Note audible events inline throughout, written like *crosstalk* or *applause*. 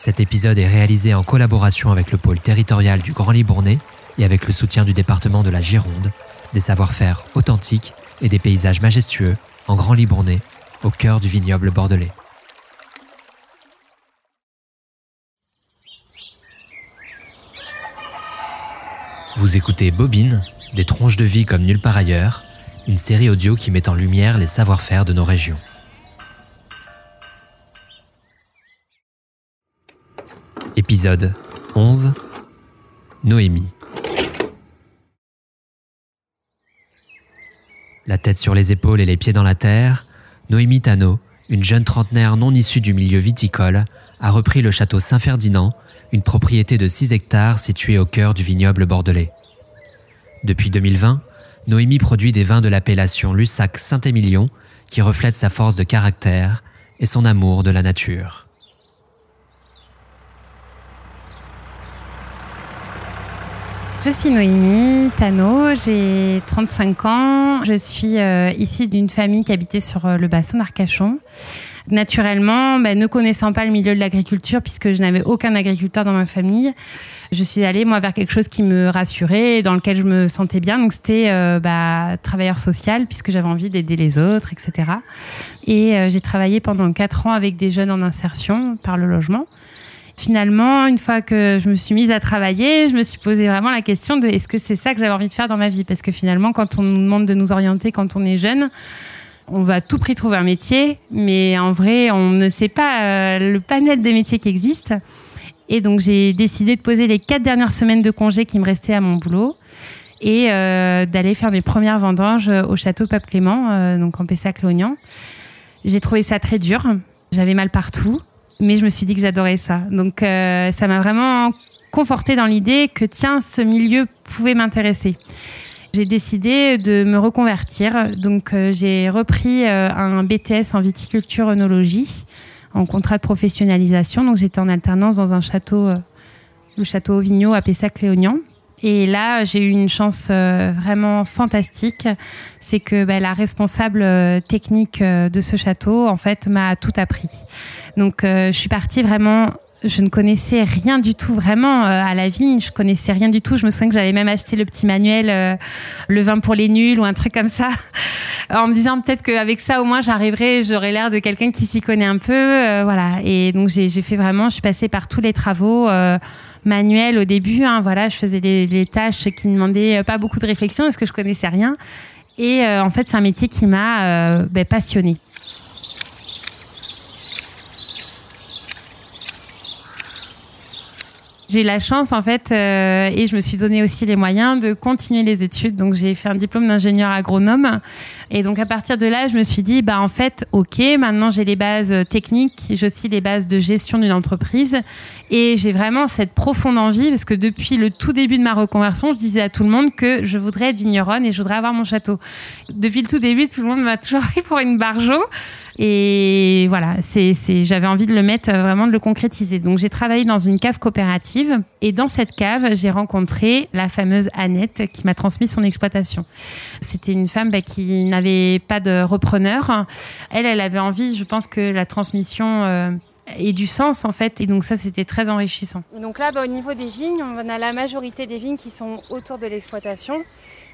Cet épisode est réalisé en collaboration avec le pôle territorial du Grand Libournais et avec le soutien du département de la Gironde, des savoir-faire authentiques et des paysages majestueux en Grand Libournais, au cœur du vignoble bordelais. Vous écoutez Bobine, des tronches de vie comme nulle part ailleurs, une série audio qui met en lumière les savoir-faire de nos régions. Épisode 11 Noémie La tête sur les épaules et les pieds dans la terre, Noémie Tano, une jeune trentenaire non issue du milieu viticole, a repris le château Saint-Ferdinand, une propriété de 6 hectares située au cœur du vignoble bordelais. Depuis 2020, Noémie produit des vins de l'appellation Lussac Saint-Émilion qui reflètent sa force de caractère et son amour de la nature. Je suis Noémie Tano, j'ai 35 ans. Je suis euh, issue d'une famille qui habitait sur euh, le bassin d'Arcachon. Naturellement, ben, ne connaissant pas le milieu de l'agriculture, puisque je n'avais aucun agriculteur dans ma famille, je suis allée moi vers quelque chose qui me rassurait et dans lequel je me sentais bien. Donc c'était euh, bah, travailleur social, puisque j'avais envie d'aider les autres, etc. Et euh, j'ai travaillé pendant quatre ans avec des jeunes en insertion par le logement finalement, une fois que je me suis mise à travailler, je me suis posé vraiment la question de est-ce que c'est ça que j'avais envie de faire dans ma vie? Parce que finalement, quand on nous demande de nous orienter quand on est jeune, on va à tout prix trouver un métier, mais en vrai, on ne sait pas euh, le panel des métiers qui existent. Et donc, j'ai décidé de poser les quatre dernières semaines de congé qui me restaient à mon boulot et euh, d'aller faire mes premières vendanges au château Pape Clément, euh, donc en Pessac-Léognan. J'ai trouvé ça très dur. J'avais mal partout mais je me suis dit que j'adorais ça. Donc euh, ça m'a vraiment conforté dans l'idée que tiens, ce milieu pouvait m'intéresser. J'ai décidé de me reconvertir. Donc euh, j'ai repris euh, un BTS en viticulture œnologie en contrat de professionnalisation. Donc j'étais en alternance dans un château, le château Auvignot à Pessac-Léognan. Et là, j'ai eu une chance euh, vraiment fantastique. C'est que bah, la responsable euh, technique euh, de ce château, en fait, m'a tout appris. Donc, je suis partie vraiment je ne connaissais rien du tout vraiment à la vigne. Je connaissais rien du tout. Je me souviens que j'avais même acheté le petit manuel, le vin pour les nuls ou un truc comme ça, *laughs* en me disant peut-être qu'avec ça au moins j'arriverai, j'aurais l'air de quelqu'un qui s'y connaît un peu, voilà. Et donc j'ai fait vraiment, je suis passée par tous les travaux manuel au début. Hein, voilà, je faisais les, tâches qui ne demandaient pas beaucoup de réflexion parce que je connaissais rien. Et euh, en fait, c'est un métier qui m'a euh, ben, passionnée. j'ai la chance en fait euh, et je me suis donné aussi les moyens de continuer les études. Donc j'ai fait un diplôme d'ingénieur agronome et donc à partir de là, je me suis dit bah en fait ok, maintenant j'ai les bases techniques, j'ai aussi les bases de gestion d'une entreprise et j'ai vraiment cette profonde envie parce que depuis le tout début de ma reconversion, je disais à tout le monde que je voudrais être vigneronne et je voudrais avoir mon château. Depuis le tout début, tout le monde m'a *laughs* toujours pris pour une barjo. Et voilà, c'est, j'avais envie de le mettre, euh, vraiment de le concrétiser. Donc j'ai travaillé dans une cave coopérative et dans cette cave, j'ai rencontré la fameuse Annette qui m'a transmis son exploitation. C'était une femme bah, qui n'avait pas de repreneur. Elle, elle avait envie, je pense que la transmission... Euh, ait du sens en fait. Et donc ça, c'était très enrichissant. Donc là, bah, au niveau des vignes, on a la majorité des vignes qui sont autour de l'exploitation.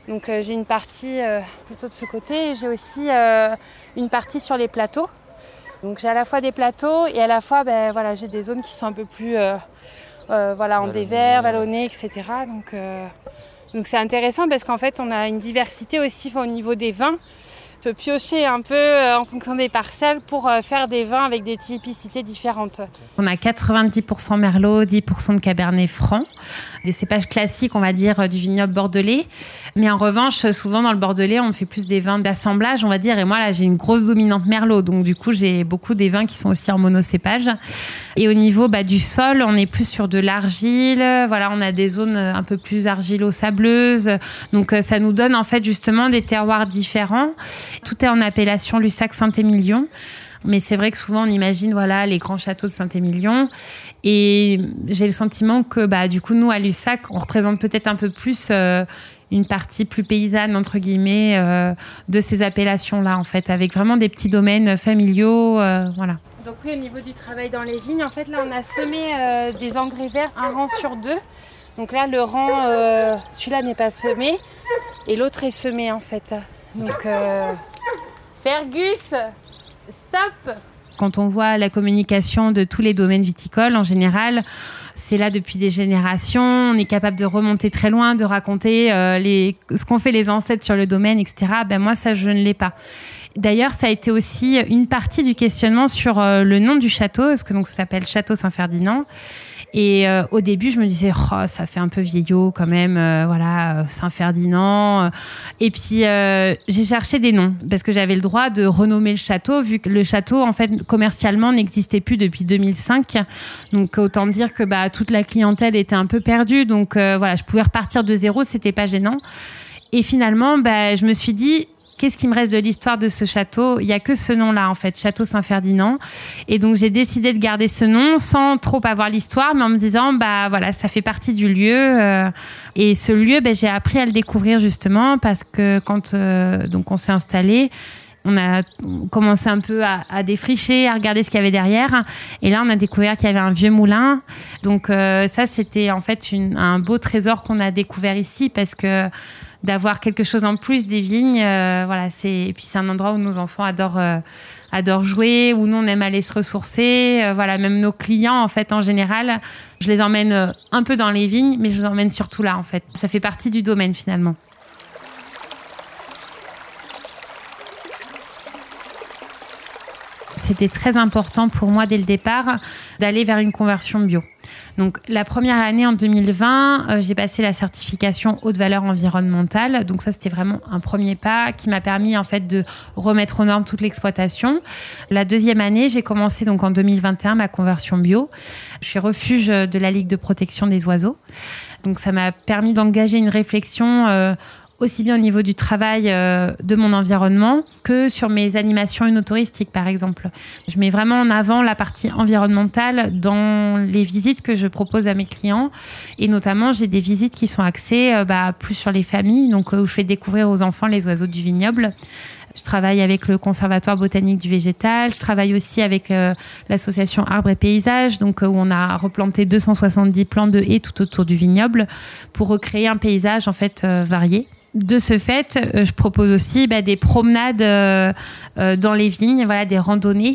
Donc euh, j'ai une partie euh, plutôt de ce côté j'ai aussi euh, une partie sur les plateaux. Donc j'ai à la fois des plateaux et à la fois ben, voilà, j'ai des zones qui sont un peu plus voilà, en dévers, vallonnées, etc. Donc donc c'est intéressant parce qu'en fait on a une diversité aussi au niveau des vins peut piocher un peu euh, en fonction des parcelles pour euh, faire des vins avec des typicités différentes. On a 90% Merlot, 10% de Cabernet Franc, des cépages classiques, on va dire, euh, du vignoble bordelais. Mais en revanche, souvent dans le bordelais, on fait plus des vins d'assemblage, on va dire. Et moi, là, j'ai une grosse dominante Merlot. Donc, du coup, j'ai beaucoup des vins qui sont aussi en monocépage. Et au niveau bah, du sol, on est plus sur de l'argile. Voilà, on a des zones un peu plus argilo-sableuses. Donc, ça nous donne en fait justement des terroirs différents. Tout est en appellation Lussac Saint-Émilion. Mais c'est vrai que souvent on imagine voilà les grands châteaux de Saint-Émilion et j'ai le sentiment que bah du coup nous à Lussac on représente peut-être un peu plus euh, une partie plus paysanne entre guillemets euh, de ces appellations là en fait avec vraiment des petits domaines familiaux euh, voilà. Donc oui, au niveau du travail dans les vignes, en fait là on a semé des engrais verts un rang sur deux. Donc là le rang, celui-là n'est pas semé et l'autre est semé en fait. Donc Fergus, stop quand on voit la communication de tous les domaines viticoles en général, c'est là depuis des générations. On est capable de remonter très loin, de raconter euh, ce qu'ont fait les ancêtres sur le domaine, etc. Ben moi, ça, je ne l'ai pas. D'ailleurs, ça a été aussi une partie du questionnement sur euh, le nom du château, parce que donc ça s'appelle Château Saint-Ferdinand. Et euh, au début, je me disais, oh, ça fait un peu vieillot quand même, euh, voilà, Saint-Ferdinand. Et puis, j'ai cherché des noms parce que j'avais le droit de renommer le château, vu que le château, en fait, commercialement, n'existait plus depuis 2005. Donc, autant dire que bah, toute la clientèle était un peu perdue. Donc, voilà, je pouvais repartir de zéro, c'était pas gênant. Et finalement, bah, je me suis dit, qu'est-ce qui me reste de l'histoire de ce château? Il n'y a que ce nom-là, en fait, Château Saint-Ferdinand. Et donc, j'ai décidé de garder ce nom sans trop avoir l'histoire, mais en me disant, bah voilà, ça fait partie du lieu. Euh, et ce lieu, ben, j'ai appris à le découvrir justement parce que quand euh, donc on s'est installé, on a commencé un peu à, défricher, à regarder ce qu'il y avait derrière. Et là, on a découvert qu'il y avait un vieux moulin. Donc euh, ça, c'était en fait un beau trésor qu'on a découvert ici parce que d'avoir quelque chose en plus des vignes. Euh, voilà, c'est et puis c'est un endroit où nos enfants adorent euh, adorent jouer, où nous on aime aller se ressourcer. Euh, voilà, même nos clients en fait en général, je les emmène un peu dans les vignes, mais je les emmène surtout là en fait. Ça fait partie du domaine finalement. C'était très important pour moi dès le départ d'aller vers une conversion bio. Donc la première année en 2020, euh, j'ai passé la certification haute valeur environnementale. Donc ça c'était vraiment un premier pas qui m'a permis en fait de remettre aux normes toute l'exploitation. La deuxième année, j'ai commencé donc en 2021 ma conversion bio. Je suis refuge de la Ligue de protection des oiseaux. Donc ça m'a permis d'engager une réflexion euh, aussi bien au niveau du travail euh, de mon environnement que sur mes animations unotouristiques, par exemple. Je mets vraiment en avant la partie environnementale dans les visites que je propose à mes clients. Et notamment, j'ai des visites qui sont axées euh, bah, plus sur les familles, donc euh, où je fais découvrir aux enfants les oiseaux du vignoble. Je travaille avec le Conservatoire botanique du végétal. Je travaille aussi avec l'association Arbres et Paysages, donc où on a replanté 270 plants de haies tout autour du vignoble pour recréer un paysage en fait varié de ce fait, euh, je propose aussi bah, des promenades euh, euh, dans les vignes, voilà, des randonnées.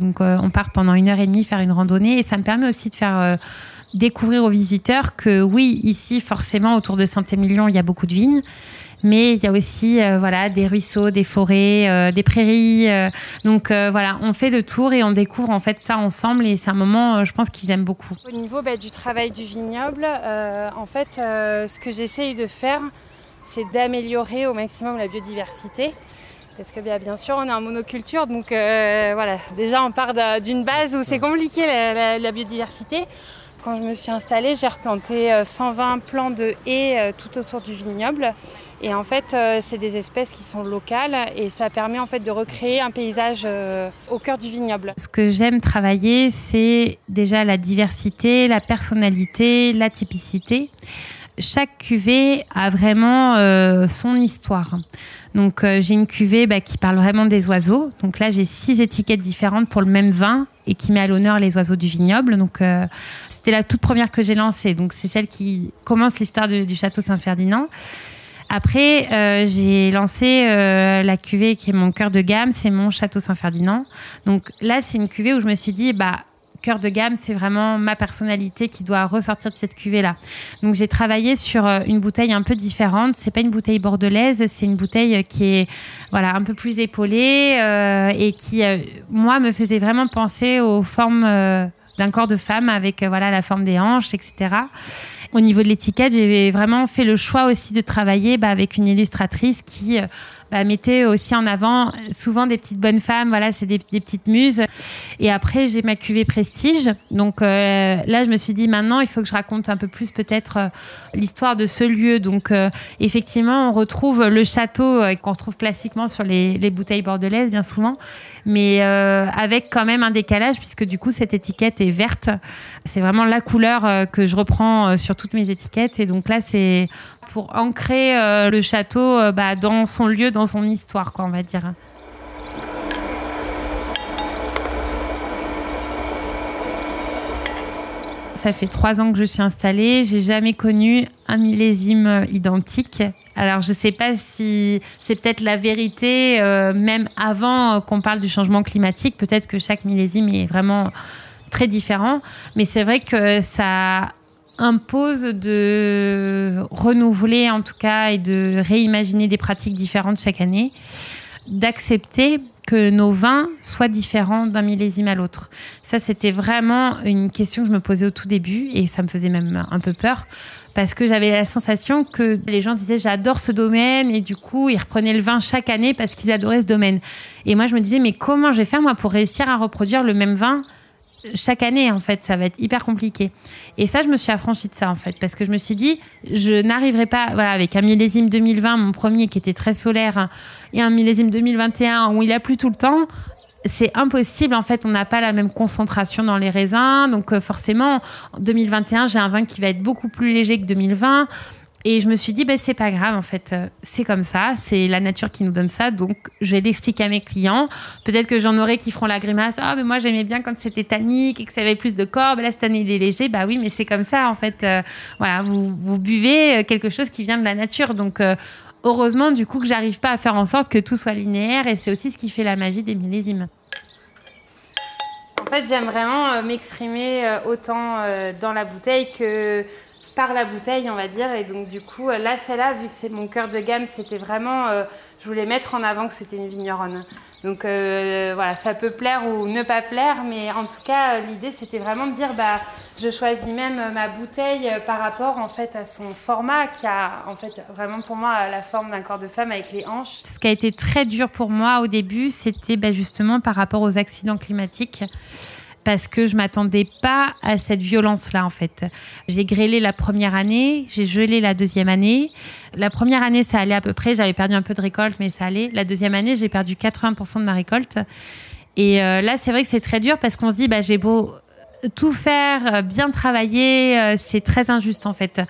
donc, on part pendant une heure et demie faire une randonnée et ça me permet aussi de faire découvrir aux visiteurs que oui, ici, forcément, autour de Saint-Émilion, il y a beaucoup de vignes. Mais il y a aussi voilà, des ruisseaux, des forêts, des prairies. donc voilà, on fait le tour et on découvre en fait ça ensemble et c'est un moment, je pense qu'ils aiment beaucoup. Au niveau bah, du travail du vignoble, en fait, ce que j'essaye de faire, c'est d'améliorer au maximum la biodiversité. Parce que bien, sûr, on est en monoculture, donc euh, voilà, déjà on part d'une base où c'est compliqué la, biodiversité. Quand je me suis installée, j'ai replanté 120 euh, plants de haies euh, tout autour du vignoble. Et en fait, c'est des espèces qui sont locales et ça permet en fait de recréer un paysage au cœur du vignoble. Ce que j'aime travailler, c'est déjà la diversité, la personnalité, la typicité chaque cuvée a vraiment euh, son histoire. Donc euh, j'ai une cuvée bah, qui parle vraiment des oiseaux. Donc là j'ai six étiquettes différentes pour le même vin et qui met à l'honneur les oiseaux du vignoble. Donc euh, c'était la toute première que j'ai lancée. Donc c'est celle qui commence l'histoire du château Saint-Ferdinand. Après, j'ai lancé la cuvée qui est mon cœur de gamme, c'est mon Château Saint-Ferdinand. Donc là, c'est une cuvée où je me suis dit, bah, cœur de gamme, c'est vraiment ma personnalité qui doit ressortir de cette cuvée-là. Donc j'ai travaillé sur euh, une bouteille un peu différente. C'est pas une bouteille bordelaise, c'est une bouteille qui est voilà un peu plus épaulée euh, et qui euh, moi me faisait vraiment penser aux formes d'un corps de femme avec voilà la forme des hanches, etc. Au niveau de l'étiquette, j'ai vraiment fait le choix aussi de travailler bah, avec une illustratrice qui bah, mettait aussi en avant souvent des petites bonnes femmes. Voilà, c'est des, petites muses. Et après, j'ai ma cuvée Prestige. Donc euh, là, je me suis dit maintenant, il faut que je raconte un peu plus peut-être euh, l'histoire de ce lieu. Donc euh, effectivement, on retrouve le château qu'on retrouve classiquement sur les, les, bouteilles bordelaises, bien souvent, mais avec quand même un décalage puisque du coup, cette étiquette est verte. C'est vraiment la couleur que je reprends sur toutes mes étiquettes. Et donc là, c'est pour ancrer euh, le château euh, bah, dans son lieu, dans son histoire, quoi, on va dire. Ça fait trois ans que je suis installée. J'ai jamais connu un millésime identique. Alors je ne sais pas si c'est peut-être la vérité, euh, même avant qu'on parle du changement climatique, peut-être que chaque millésime est vraiment très différent, mais c'est vrai que ça impose de renouveler, en tout cas, et de réimaginer des pratiques différentes chaque année. D'accepter que nos vins soient différents d'un millésime à l'autre. Ça, c'était vraiment une question que je me posais au tout début et ça me faisait même un peu peur parce que j'avais la sensation que les gens disaient j'adore ce domaine et du coup ils reprenaient le vin chaque année parce qu'ils adoraient ce domaine. Et moi je me disais mais comment je vais faire moi pour réussir à reproduire le même vin chaque année, en fait, ça va être hyper compliqué. Et ça, je me suis affranchie de ça, en fait, parce que je me suis dit, je n'arriverai pas, voilà, avec un millésime 2020, mon premier qui était très solaire, hein, et un millésime 2021 où il a plu tout le temps, c'est impossible. En fait, on n'a pas la même concentration dans les raisins. Donc, euh, forcément, en 2021, j'ai un vin qui va être beaucoup plus léger que 2020. Et je me suis dit, ben, c'est pas grave, en fait, euh, c'est comme ça, c'est la nature qui nous donne ça, donc je vais l'expliquer à mes clients. Peut-être que j'en aurai qui feront la grimace, ah, mais moi j'aimais bien quand c'était tannique et que ça avait plus de corps, ben là cette année il est léger, bah oui, mais c'est comme ça, en fait, euh, voilà, vous, vous buvez euh, quelque chose qui vient de la nature, donc heureusement, du coup, que j'arrive pas à faire en sorte que tout soit linéaire, et c'est aussi ce qui fait la magie des millésimes. En fait, j'aime vraiment m'exprimer autant dans la bouteille que par la bouteille, on va dire. Et donc, du coup, là, celle-là, vu que c'est mon cœur de gamme, c'était vraiment. Euh, je voulais mettre en avant que c'était une vigneronne. Donc, euh, voilà, ça peut plaire ou ne pas plaire, mais en tout cas, l'idée, c'était vraiment de dire bah, je choisis même ma bouteille par rapport, en fait, à son format, qui a, en fait, vraiment pour moi, la forme d'un corps de femme avec les hanches. Ce qui a été très dur pour moi au début, c'était bah, justement par rapport aux accidents climatiques parce que je m'attendais pas à cette violence-là en fait. J'ai grêlé la première année, j'ai gelé la deuxième année. La première année, ça allait à peu près, j'avais perdu un peu de récolte, mais ça allait. La deuxième année, j'ai perdu 80% de ma récolte. Et euh, là, c'est vrai que c'est très dur parce qu'on se dit, bah, j'ai beau tout faire, euh, bien travailler, euh, c'est très injuste en fait.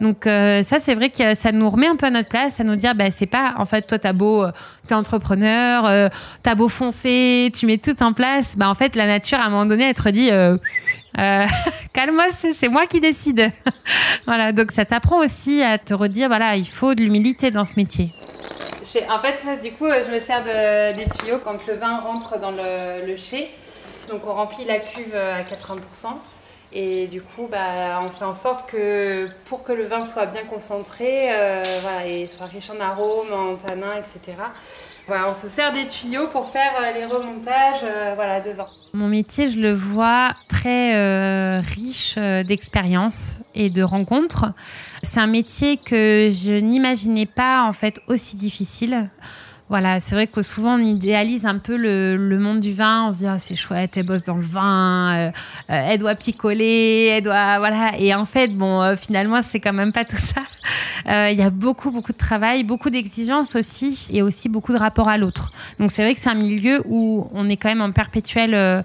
Donc euh, ça, c'est vrai que ça nous remet un peu à notre place, ça nous dire, bah, c'est pas, en fait, toi, t'as beau, t'es entrepreneur, t'as beau foncer, tu mets tout en place, bah, en fait, la nature, à un moment donné, elle te dit, *laughs* calme-moi, c'est moi qui décide. *laughs* voilà, donc ça t'apprend aussi à te redire, voilà, il faut de l'humilité dans ce métier. en fait, du coup, je me sers de, des tuyaux quand le vin rentre dans le, le chai. Donc on remplit la cuve euh, à 80%. Et du coup, bah, on fait en sorte que pour que le vin soit bien concentré euh, et soit riche en arômes, en tanins, etc., voilà, on se sert des tuyaux pour faire euh, les remontages voilà, de vin. Mon métier, je le vois très riche d'expériences et de rencontres. C'est un métier que je n'imaginais pas en fait aussi difficile. Voilà, c'est vrai que souvent on idéalise un peu le, monde du vin. On se dit ah, c'est chouette, elle bosse dans le vin, euh, euh, elle doit picoler, elle doit voilà. Et en fait, bon, euh, finalement c'est quand même pas *laughs* tout ça. Il y a beaucoup beaucoup de travail, beaucoup d'exigences aussi, et aussi beaucoup de rapport à l'autre. Donc c'est vrai que c'est un milieu où on est quand même en perpétuel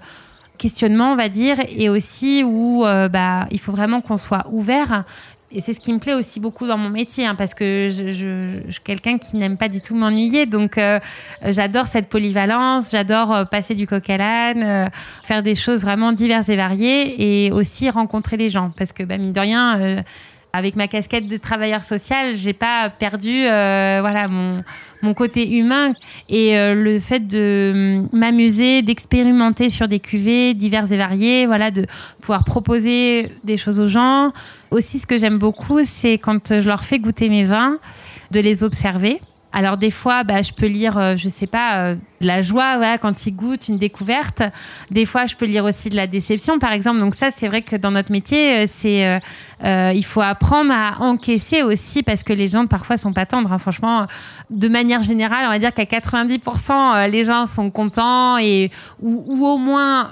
questionnement, on va dire, et aussi où bah, il faut vraiment qu'on soit ouvert et c'est ce qui me plaît aussi beaucoup dans mon métier, hein, parce que je, suis quelqu'un qui n'aime pas du tout m'ennuyer. Donc, euh, j'adore cette polyvalence, j'adore euh, passer du coq à l'âne, euh, faire des choses vraiment diverses et variées, et aussi rencontrer les gens. Parce que, bah, mine de rien, avec ma casquette de travailleur social, j'ai pas perdu voilà mon, mon, côté humain et le fait de m'amuser, d'expérimenter sur des cuvées diverses et variées, voilà, de pouvoir proposer des choses aux gens, aussi, ce que j'aime beaucoup, c'est quand je leur fais goûter mes vins, de les observer. Alors des fois, bah, je peux lire, euh, je sais pas, euh, la joie voilà, quand ils goûtent une découverte. Des fois, je peux lire aussi de la déception, par exemple. Donc ça, c'est vrai que dans notre métier, euh, c'est il faut apprendre à encaisser aussi parce que les gens parfois sont pas tendres. Hein. Franchement, de manière générale, on va dire qu'à 90%, les gens sont contents et ou au moins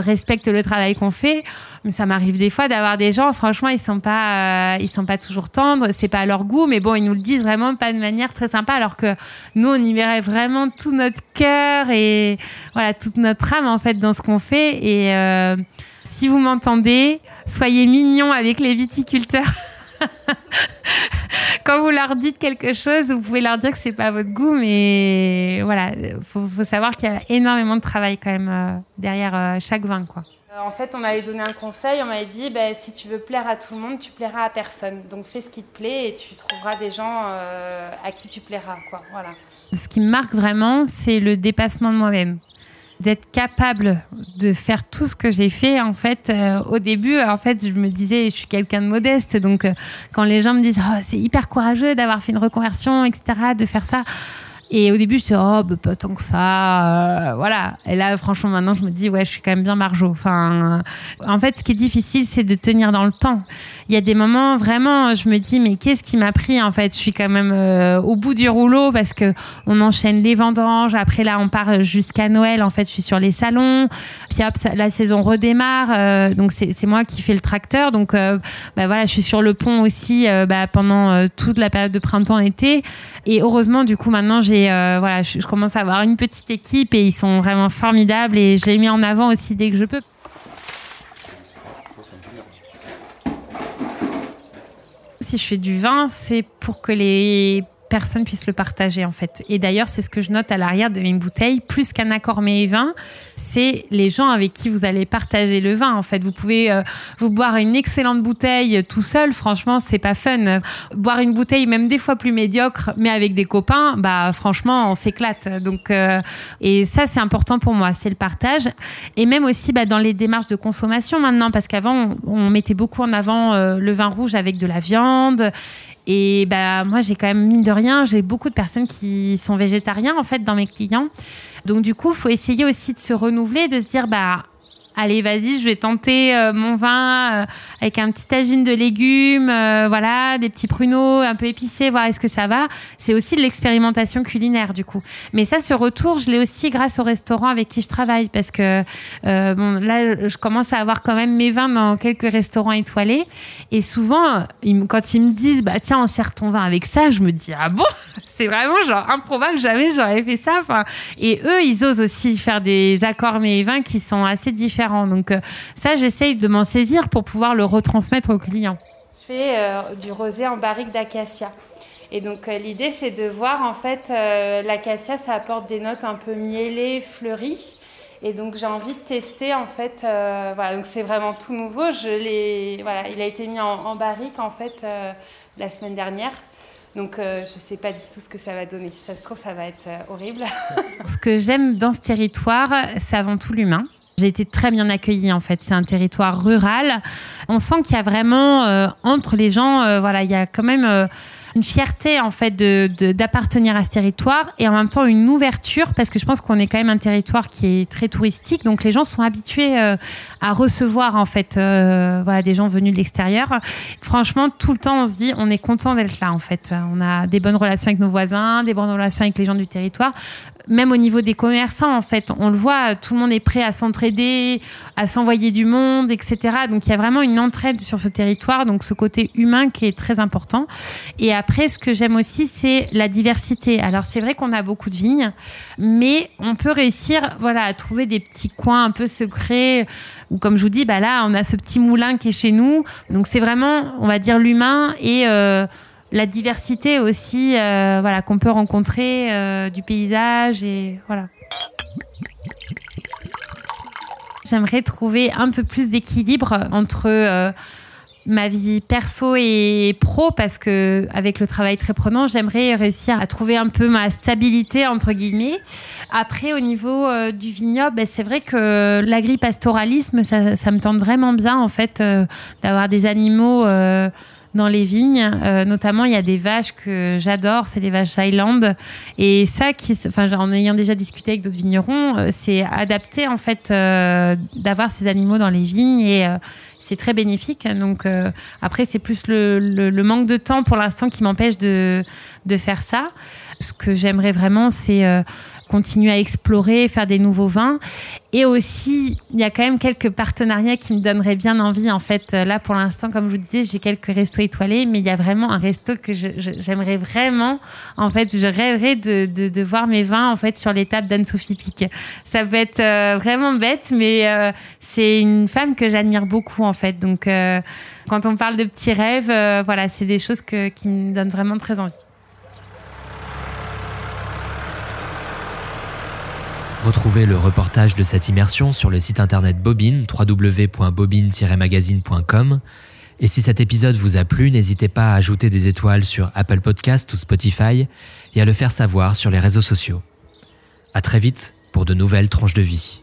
respectent le travail qu'on fait ça m'arrive des fois d'avoir des gens, franchement, ils sont pas, euh, ils sont pas toujours tendres, c'est pas à leur goût, mais bon, ils nous le disent vraiment pas de manière très sympa, alors que nous, on y verrait vraiment tout notre cœur et voilà toute notre âme en fait dans ce qu'on fait. Et euh, si vous m'entendez, soyez mignons avec les viticulteurs. *laughs* Quand vous leur dites quelque chose, vous pouvez leur dire que c'est pas votre goût, mais voilà, faut, faut savoir qu'il y a énormément de travail quand même euh, derrière chaque vin, quoi. En fait, on m'avait donné un conseil, on m'avait dit bah, si tu veux plaire à tout le monde, tu plairas à personne. Donc fais ce qui te plaît et tu trouveras des gens euh, à qui tu plairas. Voilà. Ce qui me marque vraiment, c'est le dépassement de moi-même d'être capable de faire tout ce que j'ai fait en fait euh, au début en fait je me disais je suis quelqu'un de modeste donc euh, quand les gens me disent oh, c'est hyper courageux d'avoir fait une reconversion etc de faire ça et au début, je disais, oh, bah, pas tant que ça. Euh, voilà. Et là, franchement, maintenant, je me dis, ouais, je suis quand même bien margeau. Enfin, en fait, ce qui est difficile, c'est de tenir dans le temps. Il y a des moments, vraiment, je me dis, mais qu'est-ce qui m'a pris En fait, je suis quand même euh, au bout du rouleau parce que on enchaîne les vendanges. Après, là, on part jusqu'à Noël. En fait, je suis sur les salons. Puis hop, la saison redémarre. Euh, donc, c'est moi qui fais le tracteur. Donc, bah, voilà, je suis sur le pont aussi bah, pendant toute la période de printemps-été. Et heureusement, du coup, maintenant, j'ai euh, voilà, je, commence à avoir une petite équipe et ils sont vraiment formidables et je les mets en avant aussi dès que je peux. Si je fais du vin, c'est pour que les personne puisse le partager en fait. Et d'ailleurs, c'est ce que je note à l'arrière de mes bouteilles, plus qu'un accord et vin, c'est les gens avec qui vous allez partager le vin en fait. Vous pouvez euh, vous boire une excellente bouteille tout seul, franchement, c'est pas fun. Boire une bouteille même des fois plus médiocre, mais avec des copains, bah franchement, on s'éclate. Donc euh, et ça c'est important pour moi, c'est le partage et même aussi bah, dans les démarches de consommation maintenant parce qu'avant on, mettait beaucoup en avant euh, le vin rouge avec de la viande et bah, moi, j'ai quand même, mine de rien, j'ai beaucoup de personnes qui sont végétariens, en fait, dans mes clients. Donc, du coup, il faut essayer aussi de se renouveler, de se dire, bah, allez, vas-y, je vais tenter euh, mon vin euh, avec un petit tagine de légumes, euh, voilà, des petits pruneaux un peu épicés, voir est-ce que ça va. C'est aussi de l'expérimentation culinaire, du coup. Mais ça, ce retour, je l'ai aussi grâce au restaurant avec qui je travaille, parce que bon, là, je commence à avoir quand même mes vins dans quelques restaurants étoilés. Et souvent, quand ils me disent, bah tiens, on sert ton vin avec ça, je me dis, ah bon, *laughs* c'est vraiment genre improbable, jamais j'aurais fait ça. Et eux, ils osent aussi faire des accords mais vins qui sont assez différents donc euh, ça, j'essaye de m'en saisir pour pouvoir le retransmettre aux clients. Je fais euh, du rosé en barrique d'acacia. Et donc euh, l'idée, c'est de voir en fait l'acacia, ça apporte des notes un peu mielées, fleuries. Et donc j'ai envie de tester en fait. voilà, donc c'est vraiment tout nouveau. Je l'ai, voilà, il a été mis en, barrique en fait la semaine dernière. Donc je ne sais pas du tout ce que ça va donner. ça se trouve, ça va être horrible. *laughs* ce que j'aime dans ce territoire, c'est avant tout l'humain. J'ai été très bien accueillie en fait. C'est un territoire rural. On sent qu'il y a vraiment euh, entre les gens, euh, voilà, il y a quand même euh, une fierté en fait de, d'appartenir à ce territoire et en même temps une ouverture parce que je pense qu'on est quand même un territoire qui est très touristique. Donc les gens sont habitués à recevoir en fait, voilà, des gens venus de l'extérieur. Franchement, tout le temps on se dit on est content d'être là en fait. On a des bonnes relations avec nos voisins, des bonnes relations avec les gens du territoire même au niveau des commerçants, en fait, on le voit, tout le monde est prêt à s'entraider, à s'envoyer du monde, etc. Donc il y a vraiment une entraide sur ce territoire, donc ce côté humain qui est très important. Et après, ce que j'aime aussi, c'est la diversité. Alors c'est vrai qu'on a beaucoup de vignes, mais on peut réussir, voilà, à trouver des petits coins un peu secrets. Ou comme je vous dis, bah là, on a ce petit moulin qui est chez nous. Donc c'est vraiment, on va dire, l'humain et euh, la diversité aussi euh, voilà, qu'on peut rencontrer euh, du paysage et voilà. J'aimerais trouver un peu plus d'équilibre entre ma vie perso et pro parce que avec le travail très prenant, j'aimerais réussir à trouver un peu ma stabilité entre guillemets. Après, au niveau du vignoble, ben, c'est vrai que l'agri-pastoralisme, ça, ça, me tente vraiment bien en fait d'avoir des animaux dans les vignes. Euh, notamment, il y a des vaches que j'adore, c'est les vaches Highland. Et ça, qui, enfin, en ayant déjà discuté avec d'autres vignerons, euh, c'est adapté en fait euh, d'avoir ces animaux dans les vignes et c'est très bénéfique. Donc après, c'est plus le, le, manque de temps pour l'instant qui m'empêche de, de faire ça. Ce que j'aimerais vraiment, c'est continuer à explorer, faire des nouveaux vins. Et aussi, il y a quand même quelques partenariats qui me donneraient bien envie. En fait, là, pour l'instant, comme je vous disais, j'ai quelques restos étoilés, mais il y a vraiment un resto que j'aimerais vraiment. En fait, je rêverais de, voir mes vins en fait sur les tables d'Anne-Sophie Pic. Ça peut être euh, vraiment bête, mais euh, c'est une femme que j'admire beaucoup en fait. Donc, euh, quand on parle de petits rêves, voilà, c'est des choses qui me donnent vraiment très envie. Retrouvez le reportage de cette immersion sur le site internet Bobine, www.bobine-magazine.com. Et si cet épisode vous a plu, n'hésitez pas à ajouter des étoiles sur Apple Podcast ou Spotify et à le faire savoir sur les réseaux sociaux. À très vite pour de nouvelles tranches de vie.